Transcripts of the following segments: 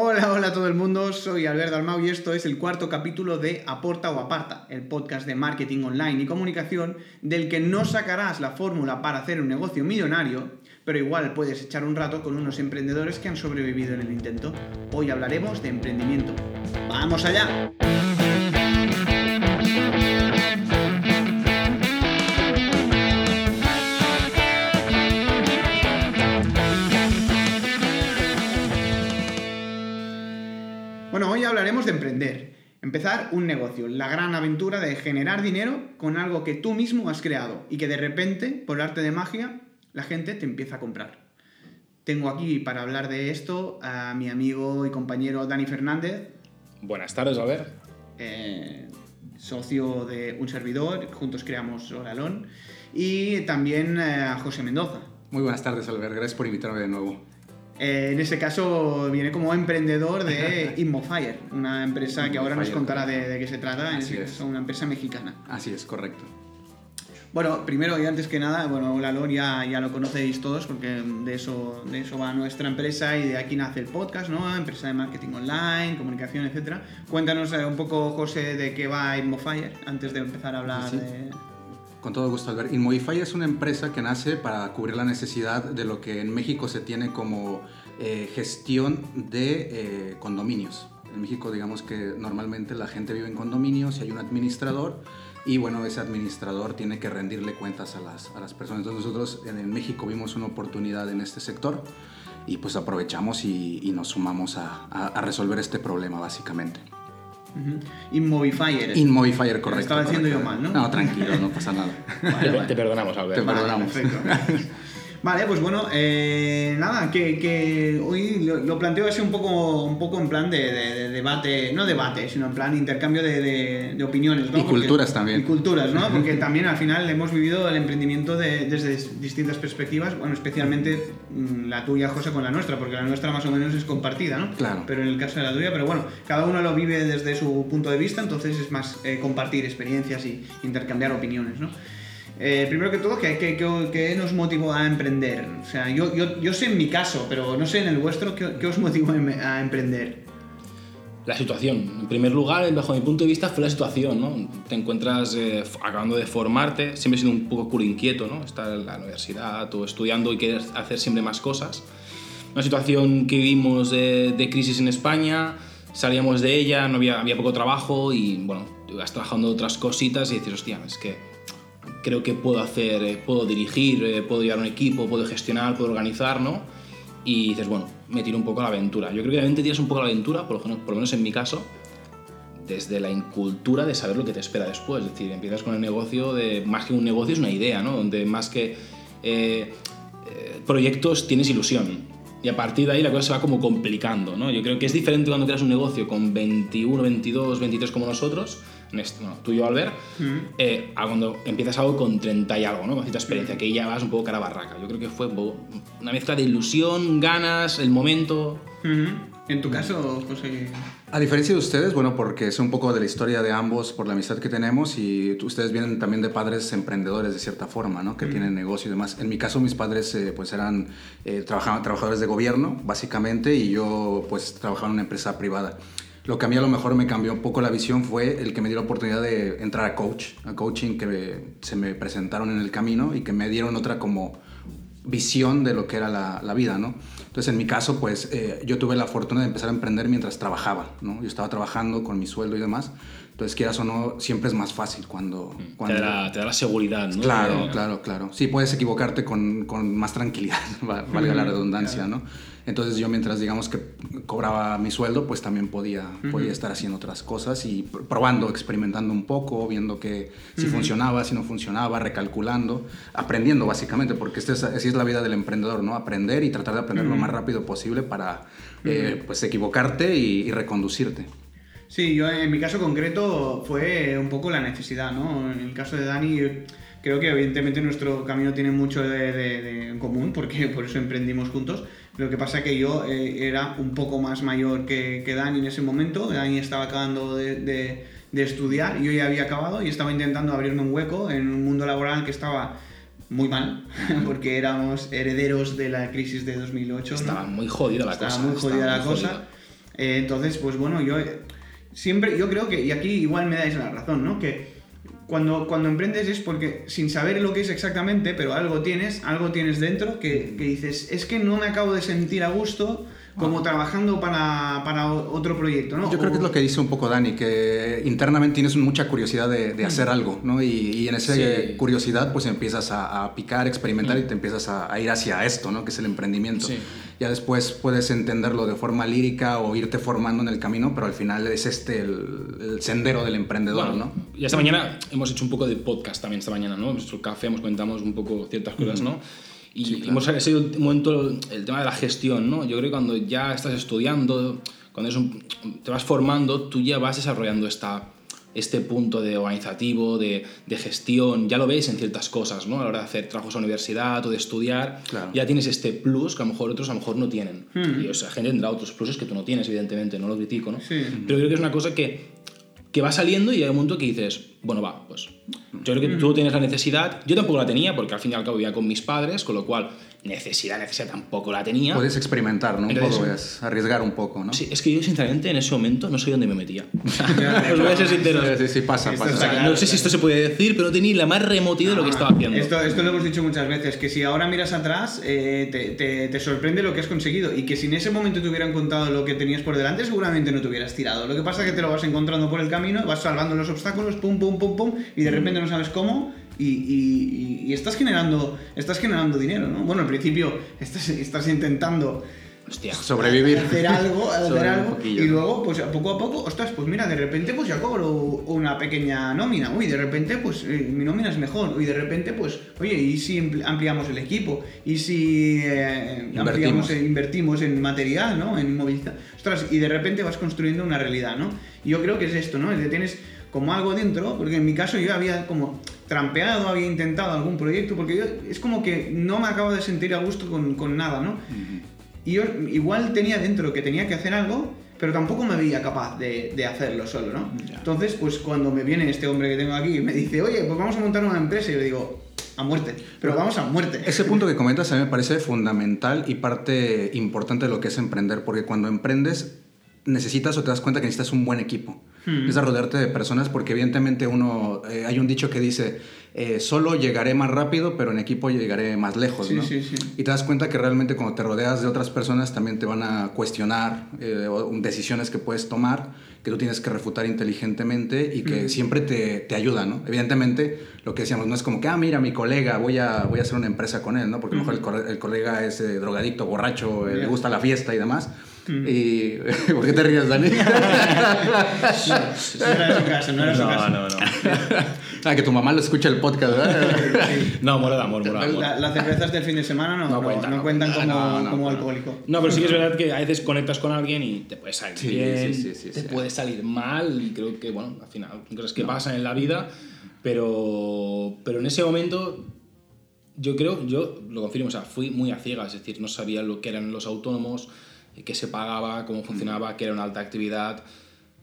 Hola, hola todo el mundo, soy Alberto Almau y esto es el cuarto capítulo de Aporta o Aparta, el podcast de marketing online y comunicación del que no sacarás la fórmula para hacer un negocio millonario, pero igual puedes echar un rato con unos emprendedores que han sobrevivido en el intento. Hoy hablaremos de emprendimiento. ¡Vamos allá! De emprender. Empezar un negocio, la gran aventura de generar dinero con algo que tú mismo has creado y que de repente, por arte de magia, la gente te empieza a comprar. Tengo aquí para hablar de esto a mi amigo y compañero Dani Fernández, Buenas tardes, Albert. eh, socio de un servidor, juntos creamos Oralón, y también eh, a José Mendoza. Muy buenas tardes, Albert. Gracias por invitarme de nuevo. Eh, en ese caso viene como emprendedor de Immofire, una empresa que ahora nos contará de, de qué se trata, en ese es. caso una empresa mexicana. Así es, correcto. Bueno, primero y antes que nada, bueno, Olalón ya, ya lo conocéis todos porque de eso, de eso va nuestra empresa y de aquí nace el podcast, ¿no? Empresa de marketing online, comunicación, etc. Cuéntanos eh, un poco, José, de qué va Immofire antes de empezar a hablar Sí. de... Con todo gusto, Albert. Inmodify es una empresa que nace para cubrir la necesidad de lo que en México se tiene como eh, gestión de eh, condominios. En México, digamos que normalmente la gente vive en condominios y hay un administrador y bueno, ese administrador tiene que rendirle cuentas a las, a las personas. Entonces nosotros en, México vimos una oportunidad en este sector y pues aprovechamos y, nos sumamos a resolver este problema básicamente. Ujú. Immofire. Inmodifier, correcto. estaba correcto. yo mal, ¿no? No, tranquilo, no pasa nada. Vale, te, vale. te perdonamos, Albert. Te Vale, perdonamos. perfecto. Vale, pues bueno, eh, nada, que, que hoy lo, lo planteo así un poco, un poco en plan de, de- de debate, no debate, sino en plan intercambio de, de- de opiniones, ¿no? Y culturas también. Y culturas, ¿no? Porque también al final hemos vivido el emprendimiento de- desde distintas perspectivas, bueno, especialmente mm, la tuya, José, con la nuestra, porque la nuestra más o menos es compartida, ¿no? Claro. Pero en el caso de la tuya, pero bueno, cada uno lo vive desde su punto de vista, entonces es más eh, compartir experiencias y intercambiar opiniones, ¿no? Eh, primero que todo, ¿qué, qué, qué- qué nos motivó a emprender? O sea, yo, yo, yo sé en mi caso, pero no sé en el vuestro, ¿qué, os motivó a em- emprender? La situación. En primer lugar, bajo mi punto de vista, fue la situación, ¿no? Te encuentras eh, acabando de formarte, siempre he sido un poco culo inquieto, ¿no? Estar en la universidad o estudiando y querer hacer siempre más cosas. Una situación que vivimos de, de crisis en España, salíamos de ella, no había, había poco trabajo y, bueno, ibas trabajando otras cositas y dices, hostia, es que creo que puedo hacer, eh, puedo dirigir, eh, puedo llevar un equipo, puedo gestionar, puedo organizar, ¿no? Y dices, bueno, me tiro un poco a la aventura. Yo creo que también te tiras un poco a la aventura, por lo, por lo menos en mi caso, desde la incultura de saber lo que te espera después. Es decir, empiezas con el negocio de, más que un negocio es una idea, ¿no? Donde más que eh, eh, proyectos tienes ilusión. Y a partir de ahí la cosa se va como complicando, ¿no? Yo creo que es diferente cuando creas un negocio con 21, 22, 23 como nosotros, en este, bueno, tú y yo, Albert, eh, a cuando empiezas algo con 30 y algo, ¿no? Con cierta experiencia, que ya vas un poco cara barraca. Yo creo que fue un poco una mezcla de ilusión, ganas, el momento. Ujú. En tu caso, José... A diferencia de ustedes, bueno, porque es un poco de la historia de ambos por la amistad que tenemos y ustedes vienen también de padres emprendedores de cierta forma, ¿no? Que tienen negocio y demás. En mi caso, mis padres eh, pues eran eh, trabajaban, trabajadores de gobierno, básicamente, y yo pues trabajaba en una empresa privada. Lo que a mí a lo mejor me cambió un poco la visión fue el que me dio la oportunidad de entrar a coach, a coaching que se me presentaron en el camino y que me dieron otra como visión de lo que era la, la vida, ¿no? Entonces, en mi caso, pues eh, yo tuve la fortuna de empezar a emprender mientras trabajaba, ¿no? Yo estaba trabajando con mi sueldo y demás. Entonces, quieras o no, siempre es más fácil cuando... cuando Te, da la, te da la seguridad, ¿no? Claro, claro, claro. Sí, puedes equivocarte con, con más tranquilidad, va- valga la redundancia, ¿no? Entonces yo mientras digamos que cobraba mi sueldo, pues también podía, podía estar haciendo otras cosas y pr- probando, experimentando un poco, viendo que si funcionaba, si no funcionaba, recalculando, aprendiendo básicamente, porque este es, así es la vida del emprendedor, ¿no? Aprender y tratar de aprender lo más rápido posible para eh, pues equivocarte y, y reconducirte. Sí, yo en mi caso concreto fue un poco la necesidad, ¿no? En el caso de Dani, creo que evidentemente nuestro camino tiene mucho de, de- de en común, porque por eso emprendimos juntos. Lo que pasa que yo eh, era un poco más mayor que, que Dani en ese momento. Dani estaba acabando de, de- de estudiar, yo ya había acabado y estaba intentando abrirme un hueco en un mundo laboral que estaba muy mal, porque éramos herederos de la crisis de 2008. ¿no? Estaba muy jodida la Estaba cosa. muy jodida estaba la muy cosa. jodida. Eh, entonces, pues bueno, yo eh, siempre, yo creo que, y aquí igual me dais la razón, ¿no? Que cuando, cuando emprendes es porque sin saber lo que es exactamente, pero algo tienes, algo tienes dentro que, que dices, es que no me acabo de sentir a gusto como trabajando para, para otro proyecto, ¿no? Yo creo que es lo que dice un poco Dani, que internamente tienes mucha curiosidad de, de hacer algo, ¿no? Y, y en esa Sí. curiosidad pues empiezas a, a picar, experimentar y te empiezas a, a ir hacia esto, ¿no? Que es el emprendimiento. Sí. Ya después puedes entenderlo de forma lírica o irte formando en el camino, pero al final es este el, el sendero del emprendedor, Bueno, ¿no? Y esta mañana hemos hecho un poco de podcast también esta mañana, ¿no? En nuestro café hemos comentamos un poco ciertas cosas, ¿no? Y hemos sido un momento el tema de la gestión, ¿no? Yo creo que cuando ya estás estudiando, cuando es un- te vas formando, tú ya vas desarrollando esta, este punto de organizativo, de, de gestión, ya lo ves en ciertas cosas, ¿no? A la hora de hacer trabajos a universidad o de estudiar, Claro. ya tienes este plus que a lo mejor otros a lo mejor no tienen. Y o sea, gente tendrá otros pluses que tú no tienes, evidentemente, no lo critico, ¿no? Sí. Pero creo que es una cosa que, que va saliendo y hay un momento que dices, bueno, va, pues yo creo que tú tienes la necesidad, yo tampoco la tenía porque al fin y al cabo vivía con mis padres, con lo cual necesidad, necesidad tampoco la tenía. Puedes experimentar, ¿no? Un Entonces- poco, es arriesgar un poco, ¿no? Sí, es que yo sinceramente en ese momento no sé dónde me metía. Os voy a ser sincero. Sí, sí, sí, pasa, pasa. O sea, Claro, no sé si esto se puede decir, pero no tenía ni la más remota idea de lo que estaba haciendo. Esto, esto lo hemos dicho muchas veces, que si ahora miras atrás eh, te, te- te sorprende lo que has conseguido y que si en ese momento te hubieran contado lo que tenías por delante seguramente no te hubieras tirado. Lo que pasa es que te lo vas encontrando por el camino, vas salvando los obstáculos, pum, pum, pum, pum, y de repente no sabes cómo y, y- y- y estás, generando, estás generando dinero, ¿no? Bueno, al principio estás, estás intentando Hostia. Sobrevivir. hacer algo, hacer algo poquillo, y luego, pues poco a poco, ostras, pues mira, de repente pues ya cobro una pequeña nómina, uy, de repente pues eh, mi nómina es mejor, y de repente pues, oye, ¿y si ampli- ampliamos el equipo? ¿Y si eh, Invertimos. ampliamos, eh, invertimos en material, ¿no? En movilidad. Ostras, y de repente vas construyendo una realidad, ¿no? Y yo creo que es esto, ¿no? Es que tienes como algo dentro, porque en mi caso yo había como trampeado, había intentado algún proyecto, porque yo es como que no me acabo de sentir a gusto con, con nada, ¿no? Y yo igual tenía dentro que tenía que hacer algo, pero tampoco me veía capaz de, de hacerlo solo, ¿no? Entonces, pues cuando me viene este hombre que tengo aquí y me dice, oye, pues vamos a montar una empresa, y yo le digo, a muerte, pero vamos a muerte. Ese punto que comentas a mí me parece fundamental y parte importante de lo que es emprender, porque cuando emprendes necesitas o te das cuenta que necesitas un buen equipo. Hmm. Necesitas rodearte de personas porque evidentemente uno, eh, hay un dicho que dice, eh, solo llegaré más rápido, pero en equipo llegaré más lejos, Sí, ¿no? sí, sí. Y te das cuenta que realmente cuando te rodeas de otras personas también te van a cuestionar eh, decisiones que puedes tomar, que tú tienes que refutar inteligentemente y que siempre te, te ayudan, ¿no? Evidentemente, lo que decíamos, no es como que, ah, mira, mi colega, voy a, voy a hacer una empresa con él, ¿no? Porque a lo mejor el, co- el colega es eh, drogadicto, borracho, eh, le gusta la fiesta y demás. Y... ¿Por qué te ríes, Dani? No era su caso, no era su caso. no, no. ah, que tu mamá lo escucha el podcast, ¿verdad? No, mora de amor, mora de amor. La- Las cervezas del fin de semana no, No no- cuentan, no no cuentan como, no, no, como no. alcohólico. No, pero sí que es verdad que a veces conectas con alguien y te puede salir Sí, bien, sí, sí, sí, te sí. puede salir mal y creo que, bueno, al final, son cosas que pasan en la vida, pero, pero en ese momento yo creo, yo lo confirmo, o sea, fui muy a ciegas, es decir, no sabía lo que eran los autónomos, qué se pagaba, cómo funcionaba, qué era una alta actividad,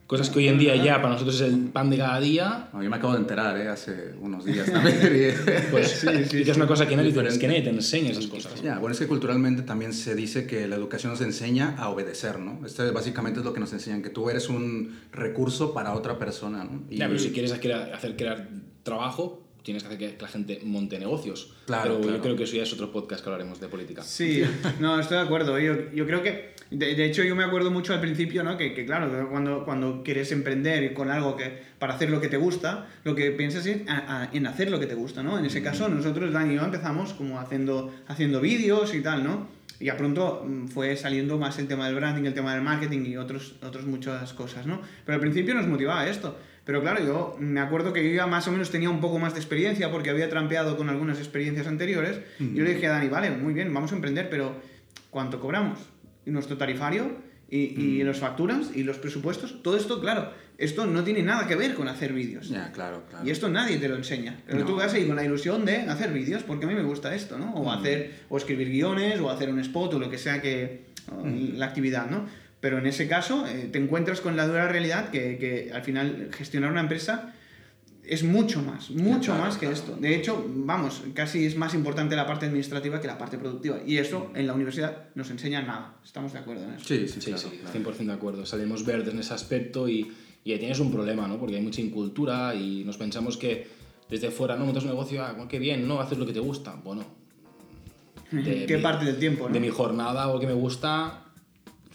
cosas que hoy en día ya para nosotros es el pan de cada día, No, yo me acabo de enterar, ¿eh? Hace unos días también. pues y que es una cosa que nadie, es que nadie te enseña esas cosas. Ya, bueno, es que culturalmente también se dice que la educación nos enseña a obedecer, ¿no? Este básicamente es lo que nos enseñan, que tú eres un recurso para otra persona, ¿no? Y- Ya, pero si quieres hacer crear trabajo, tienes que hacer que la gente monte negocios. Claro, pero claro. yo creo que eso ya es otro podcast que hablaremos de política. Sí, no, estoy de acuerdo. Yo, yo creo que, de, de hecho, yo me acuerdo mucho al principio, ¿no? Que, que claro, cuando, cuando quieres emprender con algo que para hacer lo que te gusta, lo que piensas es a- a- en hacer lo que te gusta, ¿no? En ese caso, nosotros, Dani y yo, empezamos como haciendo, haciendo vídeos y tal, ¿no? Y a pronto mm, fue saliendo más el tema del branding, el tema del marketing y otros, otros muchas cosas, ¿no? Pero al principio nos motivaba esto. Pero claro, yo me acuerdo que yo ya más o menos tenía un poco más de experiencia porque había trampeado con algunas experiencias anteriores. Y yo le dije a Dani, vale, muy bien, vamos a emprender, pero ¿cuánto cobramos? Y nuestro tarifario y, y las facturas y los presupuestos, todo esto, claro, esto no tiene nada que ver con hacer vídeos. Ya, claro, claro. Y esto nadie te lo enseña. Pero No. tú vas ahí con la ilusión de hacer vídeos, porque a mí me gusta esto, ¿no? O hacer, o escribir guiones, o hacer un spot, o lo que sea que. la actividad, ¿no? Pero en ese caso, eh, te encuentras con la dura realidad que, que al final gestionar una empresa es mucho más, mucho Claro, más que claro. esto. De hecho, vamos, casi es más importante la parte administrativa que la parte productiva. Y eso en la universidad nos enseña nada. Estamos de acuerdo en eso. Sí, sí, Sí, claro, sí, claro. 100% de acuerdo. Salimos verdes en ese aspecto y, y ahí tienes un problema, ¿no? Porque hay mucha incultura y nos pensamos que desde fuera, ¿no? Montas un negocio, ah, qué bien, ¿no? Haces lo que te gusta. Bueno, de ¿Qué mi- parte del tiempo, no? de mi jornada o lo que me gusta,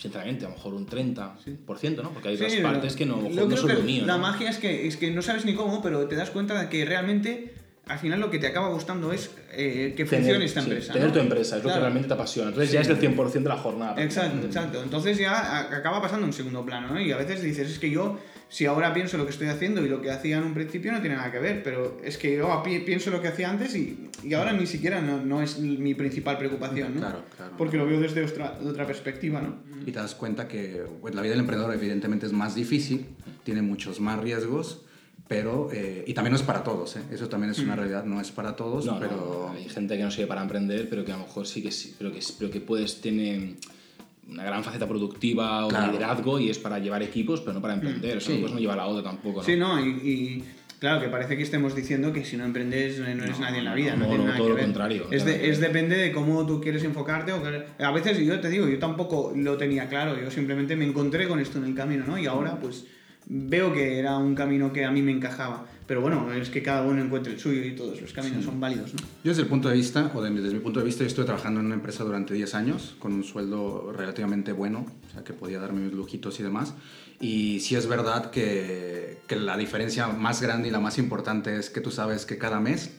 sinceramente, a lo mejor un 30%, ¿no? Porque hay otras Sí, partes que no, lo no son que lo mío, La ¿no? magia es que, es que no sabes ni cómo, pero te das cuenta de que realmente al final lo que te acaba gustando es eh, que Tener- funcione esta sí, empresa. tener ¿no? tu empresa, es lo que Claro. realmente te apasiona. Entonces Sí. ya es el 100% de la jornada. Exacto, exacto. Entonces ya acaba pasando en segundo plano, ¿no? Y a veces dices, es que yo, si ahora pienso lo que estoy haciendo y lo que hacía en un principio no tiene nada que ver, pero es que yo pienso lo que hacía antes y, y ahora ni siquiera no, no es mi principal preocupación, ¿no? Claro, claro. Porque lo veo desde otra, de otra perspectiva, ¿no? Y te das cuenta que bueno, la vida del emprendedor evidentemente es más difícil, tiene muchos más riesgos, pero... eh, y también no es para todos, ¿eh? eso también es una realidad, no es para todos, No, pero... no, hay gente que no sirve para emprender, pero que a lo mejor sí que sí, pero que, pero que puedes tener una gran faceta productiva o de liderazgo y es para llevar equipos, pero no para emprender. O sea, sí. no llevar la otra tampoco. ¿no? Sí, no, y, y claro, que parece que estemos diciendo que si no emprendes eh, no eres No, nadie en la vida. No, no, tiene no, nada todo que lo ver. contrario, Es, de- es depende de cómo tú quieres enfocarte. O que- a veces yo te digo, yo tampoco lo tenía claro. Yo simplemente me encontré con esto en el camino, ¿no? Y ahora pues veo que era un camino que a mí me encajaba. Pero bueno, es que cada uno encuentre el suyo y todos los caminos son válidos, ¿no? Yo desde el punto de vista, o de- desde mi punto de vista, yo estuve trabajando en una empresa durante 10 años con un sueldo relativamente bueno, o sea, que podía darme mis lujitos y demás. Y sí es verdad que, que la diferencia más grande y la más importante es que tú sabes que cada mes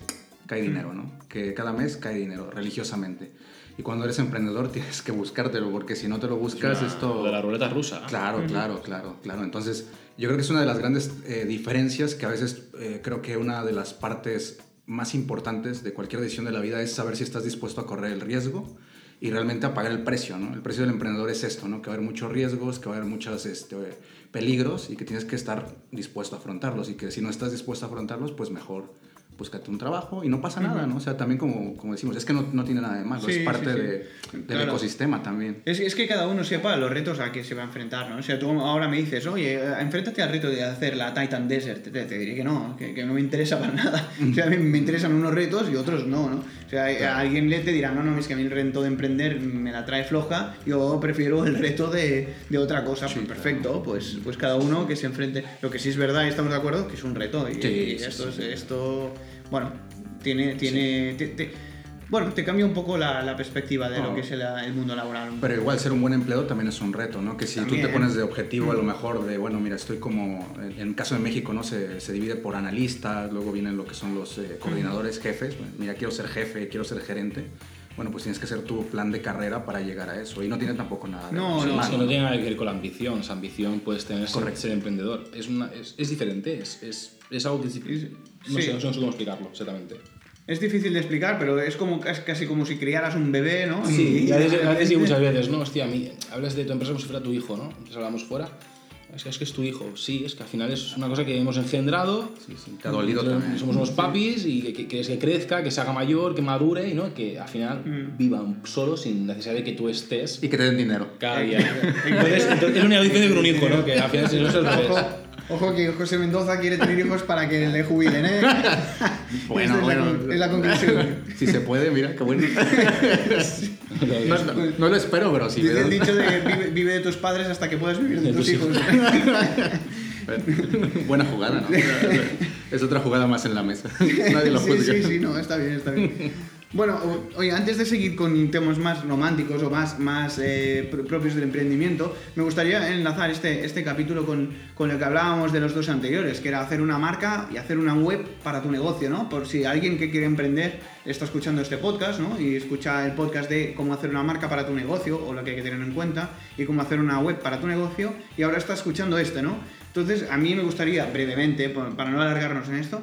cae dinero, ¿no? Que cada mes cae dinero, religiosamente. Y cuando eres emprendedor tienes que buscártelo, porque si no te lo buscas, Una- esto... lo de la ruleta rusa. Claro, claro, claro, claro. Entonces, yo creo que es una de las grandes eh, diferencias que a veces eh, creo que una de las partes más importantes de cualquier decisión de la vida es saber si estás dispuesto a correr el riesgo y realmente a pagar el precio, ¿no? El precio del emprendedor es esto, ¿no? Que va a haber muchos riesgos, que va a haber muchos este, peligros y que tienes que estar dispuesto a afrontarlos y que si no estás dispuesto a afrontarlos, pues mejor búscate un trabajo y no pasa nada, ¿no? O sea, también como, como decimos, es que no, no tiene nada de malo, Sí, es parte sí, sí. de- del Claro. ecosistema también. Es, es que cada uno sepa los retos a que se va a enfrentar, ¿no? O sea, tú ahora me dices, oye, eh, enfréntate al reto de hacer la Titan Desert. Te, te diré que no, que, que no me interesa para nada. O sea, a mí me interesan unos retos y otros no, ¿no? O sea, a alguien le te dirá, no, no, es que a mí el reto de emprender me la trae floja, yo prefiero el reto de, de otra cosa. Pues perfecto, pues, pues cada uno que se enfrente. Lo que sí es verdad y estamos de acuerdo, que es un reto. Y, Sí, y esto, es- esto, bueno, tiene... tiene te- te- bueno, te cambia un poco la, la perspectiva de lo No. que es el, el mundo laboral. Pero igual ser un buen empleado también es un reto, ¿no? Que si tú También. te pones de objetivo a lo mejor de, bueno, mira, estoy como, en el caso de México, ¿no? Se, se divide por analistas, luego vienen lo que son los eh, coordinadores, jefes. Bueno, mira, quiero ser jefe, quiero ser gerente. Bueno, pues tienes que hacer tu plan de carrera para llegar a eso. Y no tiene tampoco nada de No, Sí, no, es que malo. no tiene nada que ver con la ambición. Esa ambición puedes tener ser, ser emprendedor. Es, una, es, es diferente, es, es, es algo que es, Es- no, sí. sé, no sé cómo explicarlo exactamente. Es difícil de explicar, pero es como es casi como si criaras un bebé, ¿no? Sí, y a veces, a veces digo muchas veces, no, hostia, a mí, hablas de tu empresa como si fuera tu hijo, ¿no? Entonces hablamos fuera. Es que, es que es tu hijo, sí, es que al final es una cosa que hemos engendrado. Sí, sí, te ha dolido también. Somos unos papis y que, que quieres que crezca, que se haga mayor, que madure y ¿no? que al final Mm. vivan solo sin necesidad de que tú estés Y que te den dinero. cada día. Entonces, entonces es una diferencia con un hijo, ¿no? Que al final si no es al revés. Ojo, que José Mendoza quiere tener hijos para que le jubilen, ¿eh? Bueno, es, bueno. La, es la conclusión. Si se puede, mira, qué bueno. No, no- no lo espero, pero sí. Dice el dicho de vive, vive de tus padres hasta que puedas vivir de, De tus tus hijos. Buena jugada, ¿no? Es otra jugada más en la mesa. Nadie lo sí, juzga. sí, sí, no, está bien, está bien. Bueno, oye, antes de seguir con temas más románticos o más, más eh, pr- propios del emprendimiento, me gustaría enlazar este, este capítulo con, con lo que hablábamos de los dos anteriores, que era hacer una marca y hacer una web para tu negocio, ¿no? Por si alguien que quiere emprender está escuchando este podcast, ¿no? Y escucha el podcast de cómo hacer una marca para tu negocio o lo que hay que tener en cuenta y cómo hacer una web para tu negocio y ahora está escuchando este, ¿no? Entonces, a mí me gustaría brevemente, para no alargarnos en esto,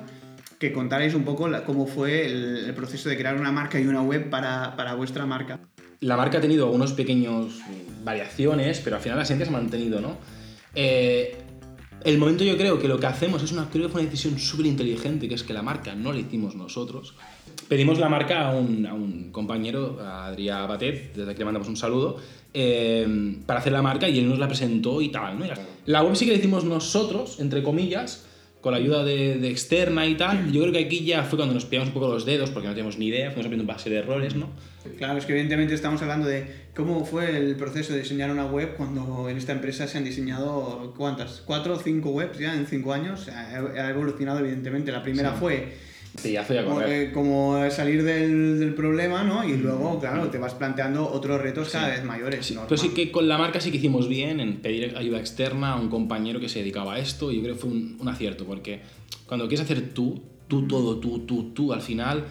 que contarais un poco cómo fue el, proceso de crear una marca y una web para, para vuestra marca. La marca ha tenido algunos pequeños variaciones, pero al final la esencia se ha mantenido, ¿no? Eh, el momento yo creo que lo que hacemos es una, creo que fue una decisión súper inteligente, que es que la marca no la hicimos nosotros. Pedimos la marca a un, a un compañero, a Adrià Batet, desde aquí le mandamos un saludo, eh, para hacer la marca y él nos la presentó y tal, ¿no? La web sí que la hicimos nosotros, entre comillas, con la ayuda de, de externa y tal, yo creo que aquí ya fue cuando nos pillamos un poco los dedos, porque no teníamos ni idea, fuimos aprendiendo base de errores, ¿no? Claro, es que evidentemente estamos hablando de cómo fue el proceso de diseñar una web cuando en esta empresa se han diseñado, ¿cuántas? ¿Cuatro o cinco webs ya en cinco años? Ha ha evolucionado evidentemente. La primera fue Sí, ya estoy a como, correr. eh, como salir del, del problema, ¿no? Y luego, claro, te vas planteando otros retos cada vez mayores. normal. Pero sí que con la marca sí que hicimos bien en pedir ayuda externa a un compañero que se dedicaba a esto y yo creo que fue un, un acierto porque cuando quieres hacer tú, tú todo, tú, tú, tú, al final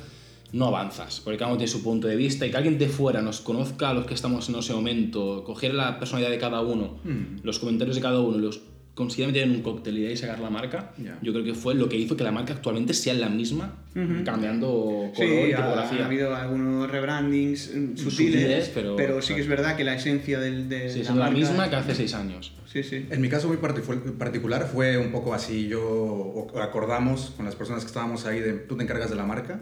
no avanzas porque cada uno tiene su punto de vista y que alguien de fuera nos conozca a los que estamos en ese momento, coger la personalidad de cada uno, los comentarios de cada uno, los considerar meter en un cóctel y de ahí sacar la marca, Ya. yo creo que fue lo que hizo que la marca actualmente sea la misma, cambiando color Sí, y ha, tipografía. ha habido algunos rebrandings mm, sutiles, Sutiles, pero, pero- sí que es verdad que la esencia del, de Sí, la es la misma que hace seis años. Sí, sí. En mi caso muy particu- particular fue un poco así, yo acordamos con las personas que estábamos ahí de tú te encargas de la marca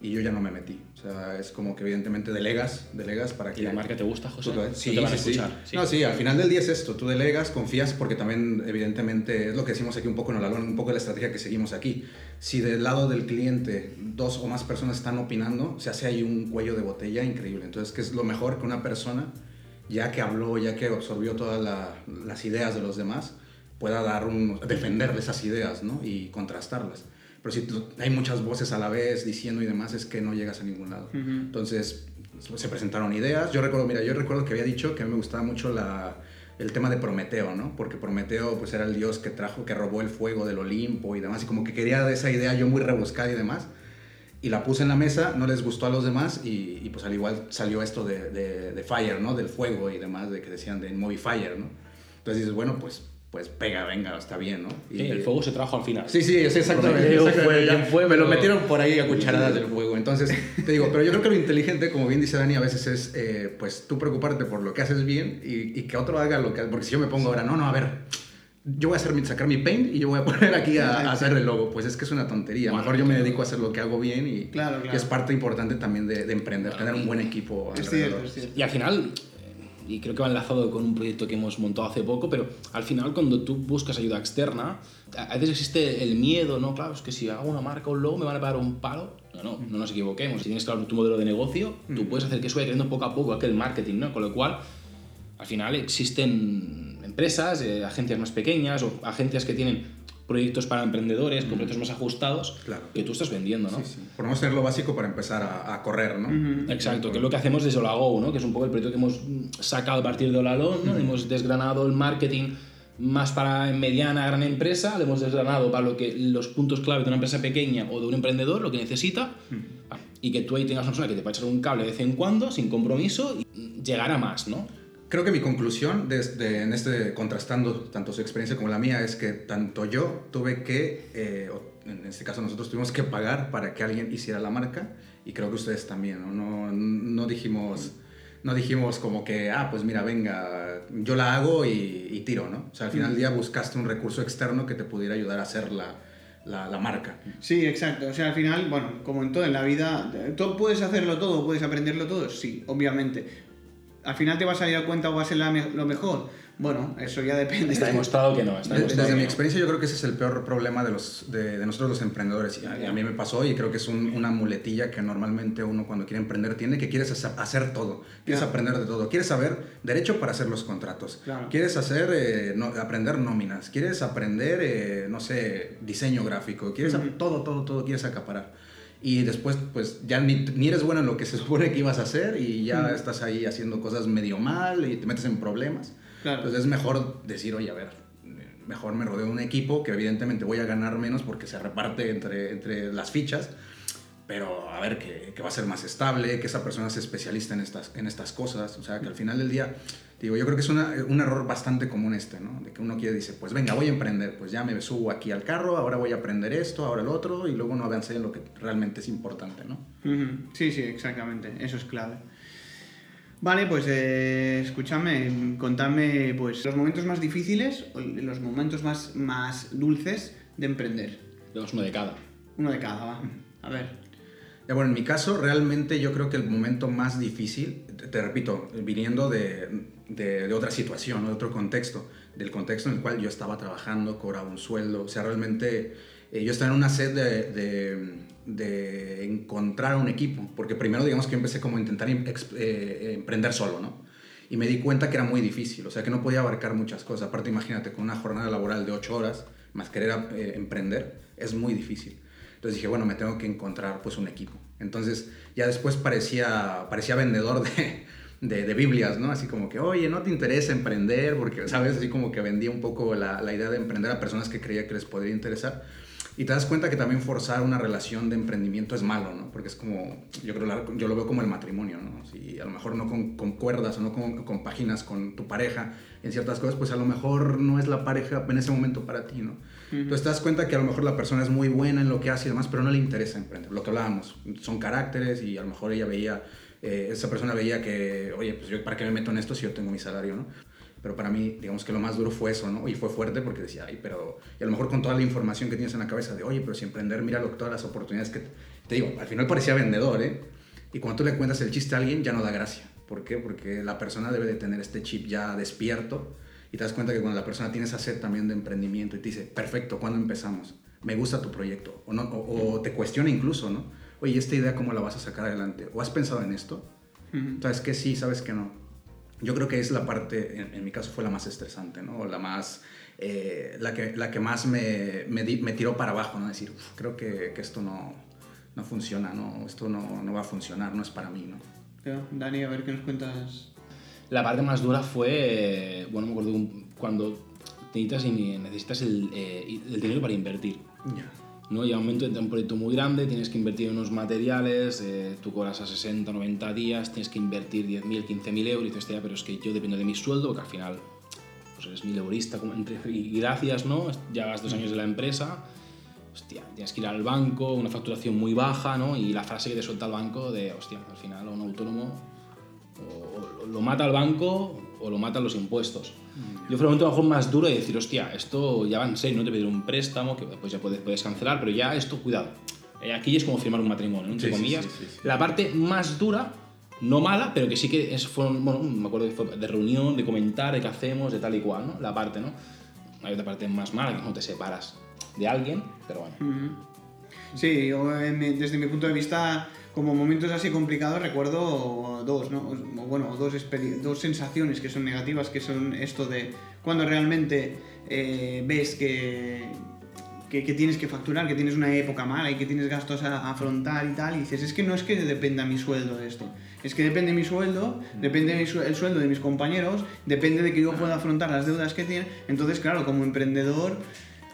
y yo ya no me metí. O sea, es como que evidentemente delegas, delegas para que... ¿Y la marca te gusta, José? Tú- No sí, te van a sí. escuchar. Sí. No, sí, al final del día es esto, tú delegas, confías, porque también evidentemente es lo que decimos aquí un poco en el balón, un poco la estrategia que seguimos aquí. Si del lado del cliente dos o más personas están opinando, se hace ahí un cuello de botella increíble. Entonces, ¿qué es lo mejor que una persona, ya que habló, ya que absorbió todas la- las ideas de los demás, pueda dar un, defender esas ideas ¿no? y contrastarlas? Pero si tú- hay muchas voces a la vez diciendo y demás, es que no llegas a ningún lado. Entonces, se presentaron ideas. Yo recuerdo, mira, yo recuerdo que había dicho que a mí me gustaba mucho la, el tema de Prometeo, ¿no? Porque Prometeo pues era el dios que trajo, que robó el fuego del Olimpo y demás, y como que quería de esa idea yo muy rebuscada y demás. Y la puse en la mesa, no les gustó a los demás y, y, pues al igual salió esto de, de, de Fire, ¿no? Del fuego y demás, de que decían de Movie Fire, ¿no? Entonces dices, bueno, pues, pues pega, venga, está bien, ¿no? Y, Sí, el fuego se trajo al final. Sí, sí, sí, exactamente. Exactamente. fue Ya me lo metieron por ahí a cucharadas del fuego. Entonces, te digo, pero yo creo que lo inteligente, como bien dice Dani, a veces es, eh, pues, tú preocuparte por lo que haces bien y, y que otro haga lo que... Porque si yo me pongo ahora, no, no, a ver, yo voy a hacer, mi- sacar mi paint y yo voy a poner aquí a, a hacer el logo. Pues es que es una tontería. Mejor yo me dedico a hacer lo que hago bien y Claro, claro. que es parte importante también de, de emprender, tener un buen equipo Es cierto, es cierto. Y al final, y creo que va enlazado con un proyecto que hemos montado hace poco, pero al final cuando tú buscas ayuda externa, a veces existe el miedo, ¿no? Claro, es que si hago una marca o un logo me van a pagar un palo. No, no, no nos equivoquemos. Si tienes claro tu modelo de negocio, tú puedes hacer que eso vaya creciendo poco a poco aquel marketing, ¿no? Con lo cual, al final existen empresas, eh, agencias más pequeñas o agencias que tienen proyectos para emprendedores, con proyectos más ajustados, Claro. que tú estás vendiendo, ¿no? Sí, sí. Por no tener lo básico para empezar a, a correr, ¿no? Exacto, que es lo que hacemos desde Olago, ¿no? que es un poco el proyecto que hemos mm, sacado a partir de Olalón, ¿no? hemos desgranado el marketing más para mediana, gran empresa, le hemos desgranado para lo que los puntos clave de una empresa pequeña o de un emprendedor, lo que necesita, ah, y que tú ahí tengas una persona que te pueda echar un cable de vez en cuando, sin compromiso, y llegar a más, ¿no? Creo que mi conclusión desde en este contrastando tanto su experiencia como la mía es que tanto yo tuve que, eh, en este caso nosotros tuvimos que pagar para que alguien hiciera la marca y creo que ustedes también, ¿no? No, no dijimos, no dijimos como que, ah, pues mira, venga, yo la hago y, y tiro, ¿no? O sea, al final del día buscaste un recurso externo que te pudiera ayudar a hacer la, la, la marca. Sí, exacto. O sea, al final, bueno, como en todo en la vida, ¿tú puedes hacerlo todo, puedes aprenderlo todo? Sí, obviamente. ¿Al final te vas a dar cuenta o va a ser la me- lo mejor? Bueno, eso ya depende. Está demostrado que no. Está Desde, demostrado desde que mi no. experiencia yo creo que ese es el peor problema de, los, de, de nosotros los emprendedores. Y a, y a mí me pasó y creo que es un- una muletilla que normalmente uno cuando quiere emprender tiene, que quieres hacer, todo, quieres aprender de todo, quieres saber derecho para hacer los contratos, Claro. quieres hacer, eh, no- aprender nóminas, quieres aprender, eh, no sé, diseño gráfico, quieres todo, todo, todo quieres acaparar. Y después, pues ya ni, ni eres bueno en lo que se supone que ibas a hacer y ya Ujú. estás ahí haciendo cosas medio mal y te metes en problemas. Claro. Entonces es mejor decir, oye, a ver, mejor me rodeo de un equipo que evidentemente voy a ganar menos porque se reparte entre, entre las fichas, pero a ver, que, que va a ser más estable, que esa persona sea especialista en estas, en estas cosas, o sea, que al final del día, digo, yo creo que es una- un error bastante común este, ¿no? De que uno quiere, dice, pues venga, voy a emprender, pues ya me subo aquí al carro, ahora voy a aprender esto, ahora lo otro, y luego no avancé en lo que realmente es importante, ¿no? Sí, sí, exactamente. Eso es clave. Vale, pues eh, escúchame, contadme pues, los momentos más difíciles o los momentos más, más dulces de emprender. Tenemos uno de cada. Uno de cada, va. A ver. Ya, bueno, en mi caso, realmente yo creo que el momento más difícil, te, te repito, viniendo de, de, otra situación, de otro contexto, del contexto en el cual yo estaba trabajando, cobraba un sueldo, o sea, realmente eh, yo estaba en una sed de, de, encontrar un equipo, porque primero digamos que empecé como a intentar eh, emprender solo, ¿no? Y me di cuenta que era muy difícil, o sea, que no podía abarcar muchas cosas. Aparte, imagínate, con una jornada laboral de 8 horas, más querer eh, emprender, es muy difícil. Entonces dije, bueno, me tengo que encontrar pues un equipo. Entonces ya después parecía, parecía vendedor de, de, de, Biblias, ¿no? Así como que, oye, ¿no te interesa emprender? Porque, ¿sabes? Así como que vendía un poco la, la idea de emprender a personas que creía que les podría interesar. Y te das cuenta que también forzar una relación de emprendimiento es malo, ¿no? Porque es como, yo creo, yo lo veo como el matrimonio, ¿no? Si a lo mejor no con, concuerdas o no con, compaginas con tu pareja en ciertas cosas, pues a lo mejor no es la pareja en ese momento para ti, ¿no? Entonces te das cuenta que a lo mejor la persona es muy buena en lo que hace y demás, pero no le interesa emprender. Lo que hablábamos, son caracteres y a lo mejor ella veía, eh, esa persona veía que, oye, pues yo para qué me meto en esto si yo tengo mi salario, ¿no? Pero para mí, digamos que lo más duro fue eso, ¿no? Y fue fuerte porque decía, ay, pero... Y a lo mejor con toda la información que tienes en la cabeza de, oye, pero si emprender, mira lo, todas las oportunidades que... Te digo, al final parecía vendedor, ¿eh? Y cuando tú le cuentas el chiste a alguien, ya no da gracia. ¿Por qué? Porque la persona debe de tener este chip ya despierto y te das cuenta que cuando la persona tiene esa sed también de emprendimiento y te dice, perfecto, ¿cuándo empezamos? Me gusta tu proyecto. O, no, o, te cuestiona incluso, ¿no? Oye, ¿esta idea cómo la vas a sacar adelante? ¿O has pensado en esto? ¿Sabes que sí? ¿Sabes que no? yo creo que es la parte, en, mi caso fue la más estresante, ¿no? La más, eh, la, que, la que más me, me, me, tiró para abajo, ¿no? Decir, creo que, que, esto no, no funciona, ¿no? Esto no, no, va a funcionar, no es para mí, ¿no? Dani, a ver qué nos cuentas. La parte más dura fue, bueno, me acuerdo cuando necesitas, necesitas el, eh, el dinero para invertir. Ya. ¿No? Llega un momento de un proyecto muy grande, tienes que invertir en unos materiales, eh, tú cobras a 60, 90 días, tienes que invertir 10.000, 15.000 euros y dices, pero es que yo dependo de mi sueldo, porque al final pues eres mi laborista como entre, y gracias, ¿no? Llevas dos años de la empresa, hostia, tienes que ir al banco, una facturación muy baja, ¿no? Y la frase que te suelta el banco de, hostia, al final un autónomo lo mata el banco o lo matan los impuestos. Yo fue el momento a lo mejor más duro de decir, hostia, esto ya va en serio, no te pedir un préstamo, que después ya puedes, puedes cancelar, pero ya esto, cuidado. Eh, aquí es como firmar un matrimonio, entre comillas. la parte más dura, no mala, pero que sí que es, fue, bueno, me acuerdo que fue de reunión, de comentar, de qué hacemos, de tal y cual, ¿no? La parte, ¿no? Hay otra parte más mala, que no te separas de alguien, pero bueno. Sí, desde mi punto de vista, como momentos así complicados recuerdo dos, ¿no? Bueno, dos, dos sensaciones que son negativas, que son esto de cuando realmente eh, ves que, que, tienes que facturar, que tienes una época mala y que tienes gastos a, afrontar y tal, y dices, es que no es que dependa mi sueldo de esto, es que depende mi sueldo, depende el sueldo de mis compañeros, depende de que yo pueda afrontar las deudas que tiene, entonces claro, como emprendedor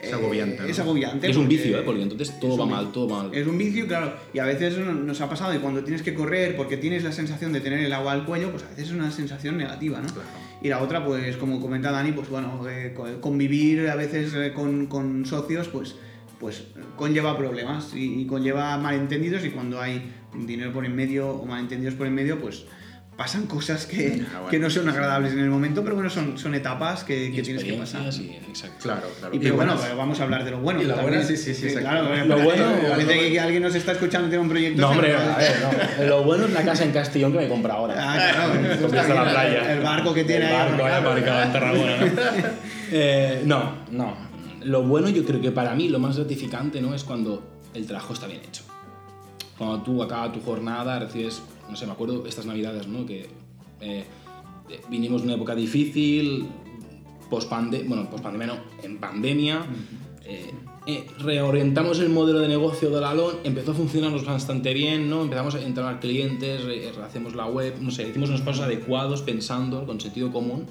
es agobiante. Es agobiante. Es un vicio, ¿eh? Porque entonces todo va mal, todo va mal. Es un vicio, claro. Y a veces nos ha pasado y cuando tienes que correr porque tienes la sensación de tener el agua al cuello, pues a veces es una sensación negativa, ¿no? Y la otra, pues como comenta Dani, pues bueno, eh, convivir a veces eh, con, con, socios, pues, pues conlleva problemas y, y conlleva malentendidos y cuando hay dinero por en medio o malentendidos por en medio, pues pasan cosas que, ah, que, no son agradables en el momento, pero bueno, son, son etapas que, que tienes que pasar. Sí, exacto. Claro, claro. Y, pero bueno, vamos a hablar de lo bueno. Y lo bueno, sí, sí, sí. claro, lo bueno. Parece que alguien nos está escuchando tiene un proyecto. No, hombre, a ver, no. Lo bueno es la casa en Castellón que me compra ahora. Ah, claro. la playa. El barco que tiene el barco ahí. aparcado en Tarragona, ¿no? eh, no, no. Lo bueno, yo creo que para mí lo más gratificante no es cuando el trabajo está bien hecho. Cuando tú acabas tu jornada, recibes no sé, me acuerdo estas navidades, ¿no? Que eh, vinimos de una época difícil, post bueno, post pandemia no, en pandemia, eh, eh, reorientamos el modelo de negocio de Lalón, empezó a funcionarnos bastante bien, ¿no? Empezamos a entrar clientes, hacemos la web, no sé, hicimos unos pasos adecuados pensando, con sentido común,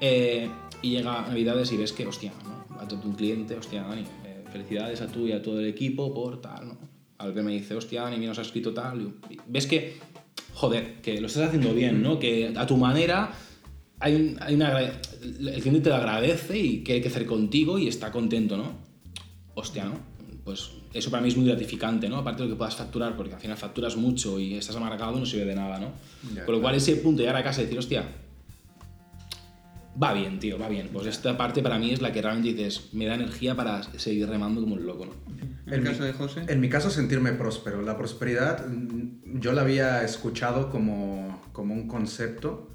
y llega Navidades y ves que, hostia, ¿no? A tu cliente, hostia, Dani, felicidades a tú y a todo el equipo por tal, ¿no? Al que me dice, hostia, ni nos ha escrito tal. ves que, joder, que lo estás haciendo bien, ¿no? Que a tu manera hay, hay una, el cliente te lo agradece y quiere crecer contigo y está contento, ¿no? Hostia, ¿no? Pues eso para mí es muy gratificante, ¿no? Aparte de lo que puedas facturar, porque al final facturas mucho y estás amargado, no sirve de nada, ¿no? Por lo cual ese punto de llegar a casa y decir, hostia, va bien, tío, va bien. Pues esta parte para mí es la que realmente dices, me da energía para seguir remando como un loco, ¿no? ¿El caso de José? En mi caso, sentirme próspero. La prosperidad, mm, yo la había escuchado como, como un concepto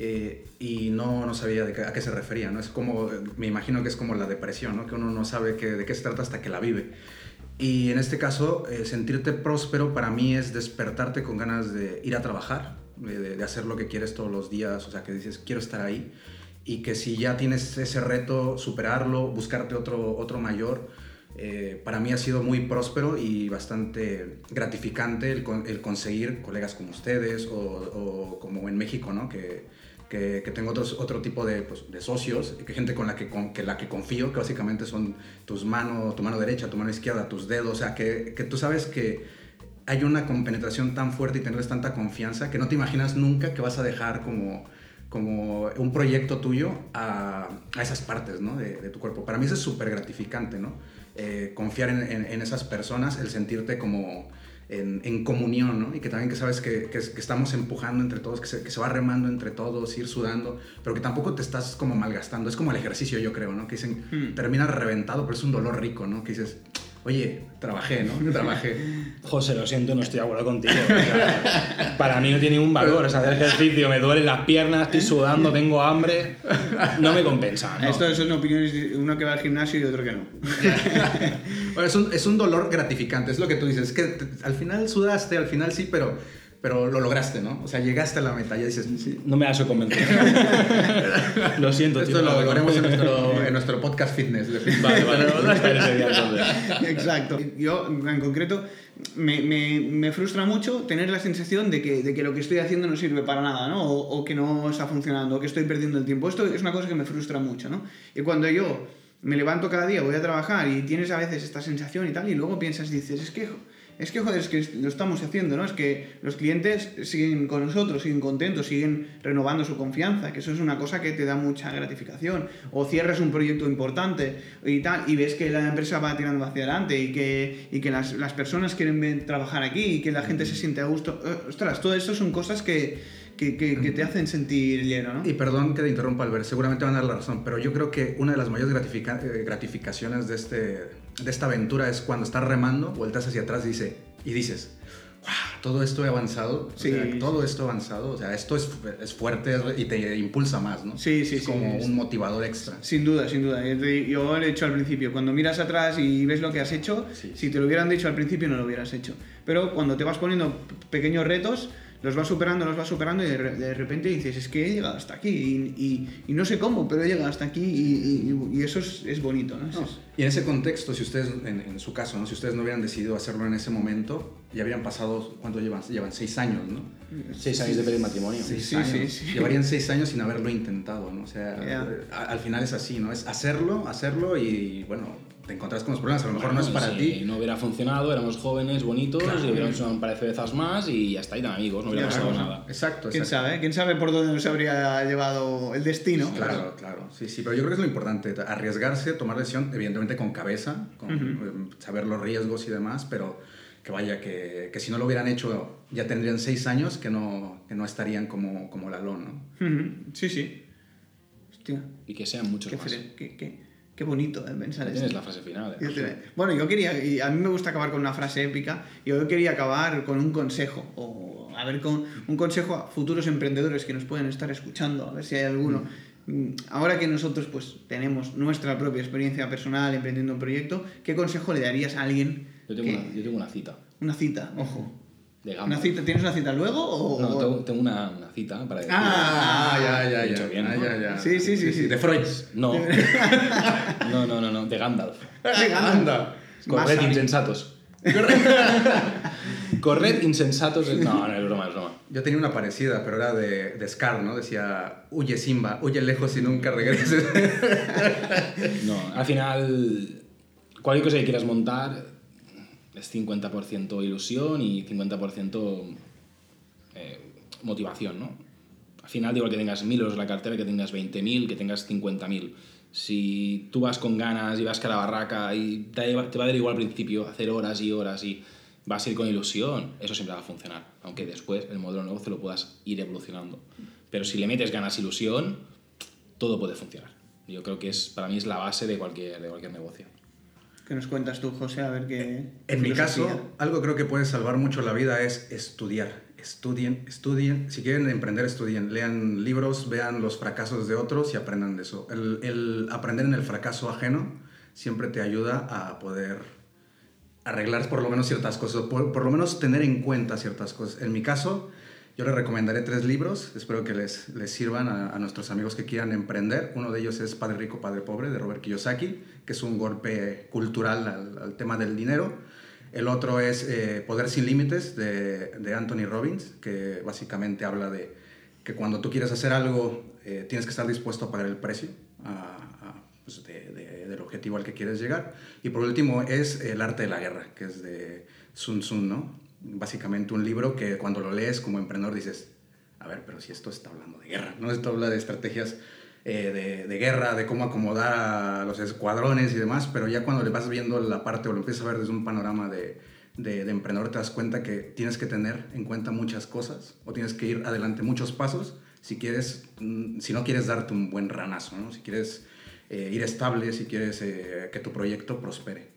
eh, y no, no sabía de qué- a qué se refería, ¿no? Es como, me imagino que es como la depresión, ¿no? Que uno no sabe que- de qué se trata hasta que la vive. Y en este caso, eh, sentirte próspero para mí es despertarte con ganas de ir a trabajar, de- de hacer lo que quieres todos los días, o sea, que dices, quiero estar ahí. Y que si ya tienes ese reto, superarlo, buscarte otro, otro mayor, eh, para mí ha sido muy próspero y bastante gratificante el, con- el conseguir colegas como ustedes o, como en México, ¿no? Que, que, tengo otro tipo de, pues, socios, gente con la que, con, que la que confío, que básicamente son tus manos, tu mano derecha, tu mano izquierda, tus dedos, o sea, que, que tú sabes que hay una compenetración tan fuerte y tenerles tanta confianza que no te imaginas nunca que vas a dejar como, como un proyecto tuyo a, a esas partes ¿no? de, de tu cuerpo. Para mí eso es súper gratificante, ¿no? Eh, confiar en, en- en esas personas, el sentirte como en, en comunión, ¿no? Y que también que sabes que, que- que estamos empujando entre todos, que se, que se va remando entre todos, ir sudando, pero que tampoco te estás como malgastando. Es como el ejercicio, yo creo, ¿no? Que dicen, Hmm. terminas reventado, pero es un dolor rico, ¿no? Que dices, oye, trabajé, ¿no? Trabajé. José, lo siento, no estoy de acuerdo contigo. O sea, para mí no tiene ningún valor. O sea, hacer ejercicio, me duelen las piernas, estoy sudando, tengo hambre. No me compensa. ¿no? Esto son opiniones de uno que va al gimnasio y otro que no. Bueno, es, un, es un dolor gratificante, es lo que tú dices. Es que te- al final sudaste, al final sí, pero, pero lo lograste, ¿no? O sea, llegaste a la meta, ya dices, sí. No me has convencer. lo siento, Esto tío. lo, lo haremos en nuestro, en nuestro podcast fitness. de fitness. Vale, vale. Exacto. Yo, en concreto, me, me- me frustra mucho tener la sensación de que, de que lo que estoy haciendo no sirve para nada, ¿no? O, o que no está funcionando, o que estoy perdiendo el tiempo. Esto es una cosa que me frustra mucho, ¿no? Y cuando yo me levanto cada día, voy a trabajar y tienes a veces esta sensación y tal, y luego piensas y dices, es que... Es que, joder, es que lo estamos haciendo, ¿no? Es que los clientes siguen con nosotros, siguen contentos, siguen renovando su confianza, que eso es una cosa que te da mucha gratificación. O cierras un proyecto importante y tal, y ves que la empresa va tirando hacia adelante y que, y que las, las personas quieren trabajar aquí y que la gente se siente a gusto. Eh, Ostras, todo eso son cosas que, que, que- que te hacen sentir lleno, ¿no? Y perdón que te interrumpa, Albert, seguramente van a dar la razón, pero yo creo que una de las mayores gratifica- eh, gratificaciones de, este, de esta aventura es cuando estás remando, vueltas hacia atrás dice, y dices, "Guau, todo esto he avanzado, o Sí, sea, todo esto ha avanzado, o sea, esto es, es fuerte y te impulsa más, ¿no? Sí, sí, es sí, como un motivador extra. Sin duda, sin duda. Yo lo he hecho al principio. Cuando miras atrás y ves lo que has hecho, si te lo hubieran dicho al principio no lo hubieras hecho. Pero cuando te vas poniendo pequeños retos, los vas superando, los vas superando y de, re- de repente dices, es que he llegado hasta aquí y, y- y no sé cómo, pero he llegado hasta aquí y, y- y eso es, es bonito, ¿no? Y en ese contexto, si ustedes, en, en su caso, ¿no? si ustedes no hubieran decidido hacerlo en ese momento, ya habrían pasado, ¿cuánto llevan? Llevan seis años, ¿no? Seis años de pedir matrimonio. Seis Sí, años. sí, sí. Llevarían seis años sin haberlo intentado, ¿no? O sea, Ya. eh, a- al final es así, ¿no? Es hacerlo, hacerlo y, bueno, te encontrás con los problemas. A lo mejor Bueno, no es para si ti. no hubiera funcionado, éramos jóvenes, bonitos, Claro. y hubiéramos hecho un par de cervezas más y ya está, y tan amigos, no hubiera Ya, pasado claro. nada. Exacto, ¿Quién exacto. sabe? ¿Quién sabe por dónde nos habría llevado el destino? Claro, claro. Sí, sí, pero yo creo que es lo importante, arriesgarse, tomar decisión, evidentemente con cabeza, con eh, saber los riesgos y demás, pero que vaya, que, que si no lo hubieran hecho ya tendrían seis años que no, que no estarían como, como Lalo, ¿no? Ujú, Sí, sí. Hostia, Y que sean muchos qué, más. qué, qué- qué bonito eh, pensar esto. tienes la frase final. ¿eh? Yo Bueno, yo quería, y a mí me gusta acabar con una frase épica, y yo quería acabar con un consejo, o a ver, con un consejo a futuros emprendedores que nos pueden estar escuchando, a ver si hay alguno. Mm, Ahora que nosotros pues tenemos nuestra propia experiencia personal emprendiendo un proyecto, ¿qué consejo le darías a alguien? Yo tengo, que- una, yo tengo una cita. una cita, ojo. De ¿Una gamba. cita, ¿Tienes una cita luego? O... No, tengo, tengo una, una cita para decir. Ah, ya, ya, He ya. dicho bien, Ah, ¿no? ya, ya. Sí, sí, sí, sí. De Freud. No. no, no, no, no, de Gandalf. Venga, Anda. Más Corred insensatos. Corred insensatos. es- No, no, es broma, es broma. Yo tenía una parecida, pero era de, de Scar, ¿no? Decía, huye Simba, huye lejos y nunca regreses. No, al final, cualquier cosa que quieras montar es 50% ilusión y 50% eh, motivación, ¿no? Al final, digo que tengas 1.000 euros la cartera, que tengas 20.000, que tengas 50.000. Si tú vas con ganas y vas a la barraca y te, va- a dar igual al principio hacer horas y horas y vas a ir con ilusión, eso siempre va a funcionar. Aunque después el modelo de negocio lo puedas ir evolucionando. Pero si le metes ganas, ilusión, todo puede funcionar. Yo creo que es, para mí es la base de cualquier, de cualquier negocio. ¿Qué nos cuentas tú, José? A ver qué. En mi caso, algo creo que puede salvar mucho la vida es estudiar. estudien, estudien. Si quieren emprender, estudien. Lean libros, vean los fracasos de otros y aprendan de eso. El, el aprender en el fracaso ajeno siempre te ayuda a poder arreglar por lo menos ciertas cosas, por, por lo menos tener en cuenta ciertas cosas. En mi caso, yo les recomendaré tres libros, espero que les, les sirvan a, a, nuestros amigos que quieran emprender. Uno de ellos es Padre Rico, Padre Pobre, de Robert Kiyosaki, que es un golpe cultural al, al tema del dinero. El otro es eh, Poder sin Límites, de, de, Anthony Robbins, que básicamente habla de que cuando tú quieres hacer algo, eh, tienes que estar dispuesto a pagar el precio a, a, pues de, de, del objetivo al que quieres llegar. Y por último es El arte de la guerra, que es de Sun Tzu, ¿no? Básicamente un libro que cuando lo lees como emprendedor dices, a ver, pero si esto está hablando de guerra, ¿no? Esto habla de estrategias eh, de, de, guerra, de cómo acomodar a los escuadrones y demás, pero ya cuando le vas viendo la parte o lo empiezas a ver desde un panorama de, de, de emprendedor, te das cuenta que tienes que tener en cuenta muchas cosas o tienes que ir adelante muchos pasos si quieres, mm, si no quieres darte un buen ranazo, ¿no? Si quieres eh, ir estable, si quieres eh, que tu proyecto prospere.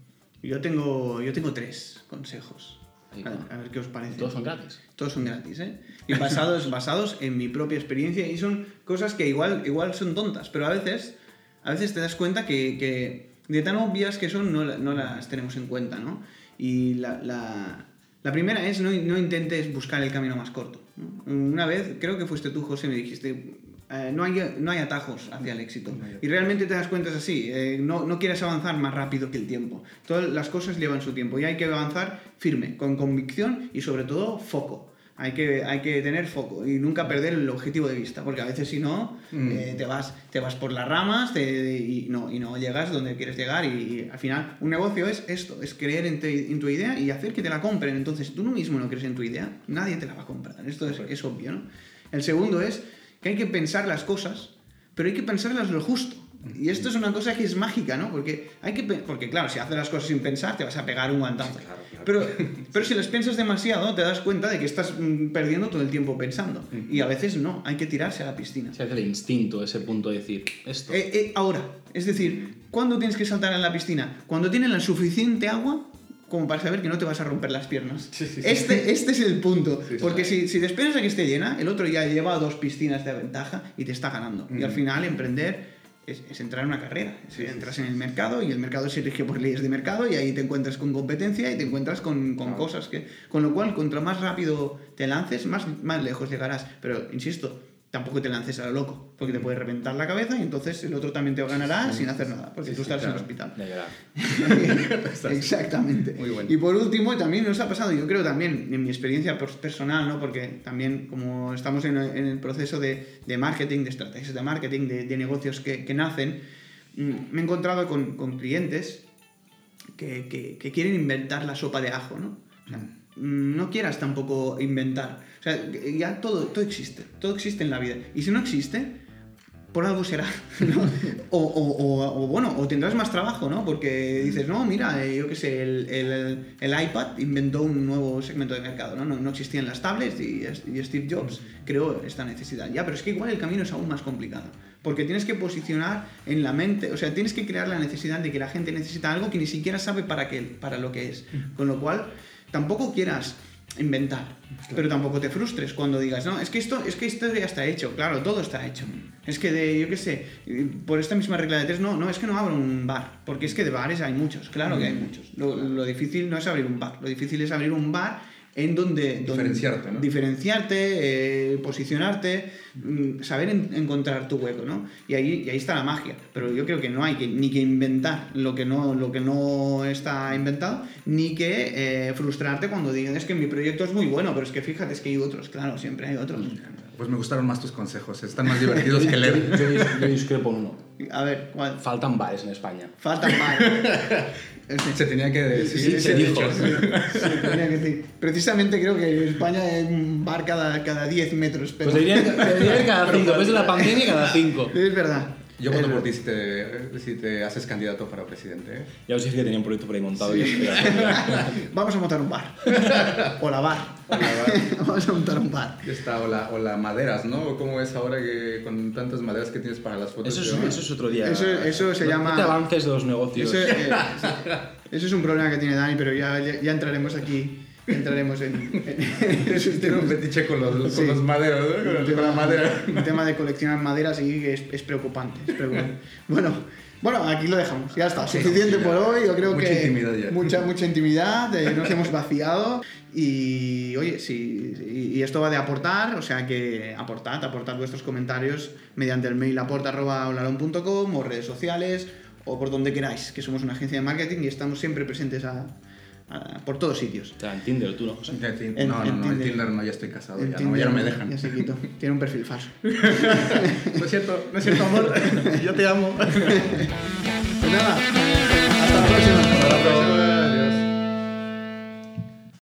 Yo tengo, yo tengo tres consejos. A ver, a ver, qué os parece. Todos son gratis. Todos son gratis, ¿eh? Y basados, basados en mi propia experiencia y son cosas que igual, igual son tontas, pero a veces, a veces te das cuenta que, que de tan obvias que son no, no, las tenemos en cuenta, ¿no? Y la, la, la primera es no, no, intentes buscar el camino más corto. ¿no? Una vez, creo que fuiste tú, José, me dijiste, eh, no, hay, no hay atajos hacia el éxito. Y realmente te das cuenta es así, eh, no, no quieres avanzar más rápido que el tiempo. Todas las cosas llevan su tiempo y hay que avanzar firme, con convicción y sobre todo foco. Hay que, hay que tener foco y nunca perder el objetivo de vista, porque a veces si no, mm. eh, te, vas, te vas por las ramas te, y, no, y no llegas donde quieres llegar y, y, al final un negocio es esto, es creer en, te, en, tu idea y hacer que te la compren. Entonces, si tú mismo no crees en tu idea, nadie te la va a comprar. Esto es, es obvio, ¿no? El segundo es que hay que pensar las cosas, pero hay que pensarlas lo justo. Y esto es una cosa que es mágica, ¿no? Porque, hay que, porque claro, si haces las cosas sin pensar, te vas a pegar un guantazo. Claro, claro. Pero, pero si las piensas demasiado, te das cuenta de que estás mm, perdiendo todo el tiempo pensando. Y a veces no, hay que tirarse a la piscina. Se hace el instinto, ese punto de decir, esto. Eh, eh, ahora, es decir, ¿cuándo tienes que saltar en la piscina? Cuando tienes la suficiente agua como para saber que no te vas a romper las piernas. Sí, sí, sí. Este, este es el punto. Porque si, si te esperas a que esté llena, el otro ya lleva dos piscinas de ventaja y te está ganando. Mm. Y al final emprender es, es, entrar en una carrera. Entras en el mercado y el mercado se rige por leyes de mercado y ahí te encuentras con competencia y te encuentras con, con cosas que... Con lo cual, contra más rápido te lances, más, más lejos llegarás. Pero, insisto, tampoco te lances a lo loco, porque te puede reventar la cabeza y entonces el otro también te ganará sí. sin hacer nada, porque sí, tú estás sí, claro. en el hospital. Exactamente. Muy bueno. Y por último, también nos ha pasado, yo creo también, en mi experiencia personal, ¿no? porque también como estamos en, el proceso de, de, marketing, de estrategias de marketing, de, de negocios que, que, nacen, mm, me he encontrado con, con clientes que, que, que, quieren inventar la sopa de ajo, ¿no? O sea, mm, no quieras tampoco inventar o sea, ya todo, todo existe, todo existe en la vida. Y si no existe, por algo será, ¿no? o, o, o, bueno, o tendrás más trabajo, ¿no? Porque dices, no, mira, eh, yo qué sé, el, el, el, iPad inventó un nuevo segmento de mercado, ¿no? No, no existían las tablets y, y, Steve Jobs creó esta necesidad. Ya, pero es que igual el camino es aún más complicado. Porque tienes que posicionar en la mente, o sea, tienes que crear la necesidad de que la gente necesita algo que ni siquiera sabe para qué, para lo que es. Con lo cual, tampoco quieras inventar. Claro. Pero tampoco te frustres cuando digas, no, es que esto, es que esto ya está hecho, claro, todo está hecho. Es que de, yo qué sé, por esta misma regla de tres, no, no, es que no abro un bar, porque es que de bares hay muchos, claro que hay muchos. Lo, lo difícil no es abrir un bar, lo difícil es abrir un bar en donde... Diferenciarte, donde, ¿no? Diferenciarte, eh, posicionarte, mm, saber en, encontrar tu hueco, ¿no? Y ahí, y ahí está la magia. Pero yo creo que no hay que, ni que inventar lo que no, lo que no está inventado, ni que eh, frustrarte cuando digan, es que mi proyecto es muy bueno, pero es que fíjate, es que hay otros, claro, siempre hay otros. Pues me gustaron más tus consejos, están más divertidos que leer. yo, yo discrepo uno. A ver, ¿cuál? Faltan bares en España. Faltan bares. Se tenía que decir. Sí, se, dijo. Se tenía que decir. Precisamente creo que en España hay un bar cada, cada 10 metros. Pero... Pues debería, debería cada 5. Después de la pandemia, cada 5. Es verdad. Yo voto por ti si te, si te haces candidato para presidente. ¿eh? Ya os dije que tenía un proyecto por ahí montado. Sí. Y Vamos a montar un bar. O la bar. O la bar. Vamos a montar un bar. Ya está, o la, o la maderas, ¿no? ¿Cómo es ahora que con tantas maderas que tienes para las fotos? Eso es, eso es otro día. Eso, eso se no, llama... No te avances de los negocios. Eso, eh, eso, es un problema que tiene Dani, pero ya, ya, ya entraremos aquí. Entraremos en, en esos Tiene un fetiche con los, Sí. con los maderos, ¿no? Con, tema- la madera. El tema de coleccionar madera sí es, es preocupante. es preocupante. bueno, bueno, aquí lo dejamos. Ya está. Suficiente ya. por hoy. Yo creo Mucha que intimidad ya. mucha mucha intimidad. eh, nos hemos vaciado y oye, sí, sí, y esto va de aportar, o sea que aportad, aportad vuestros comentarios mediante el mail aporta@olalon.com o redes sociales o por donde queráis, que somos una agencia de marketing y estamos siempre presentes a- por todos sitios. O sea, en Tinder tú, ¿no, José? No, no, en no, Tinder. no, ya estoy casado, ya, no, ya, no, me dejan. Ya se quitó, tiene un perfil falso. no es cierto, no es cierto, amor, yo te amo. pues nada, hasta la próxima. Hasta la próxima.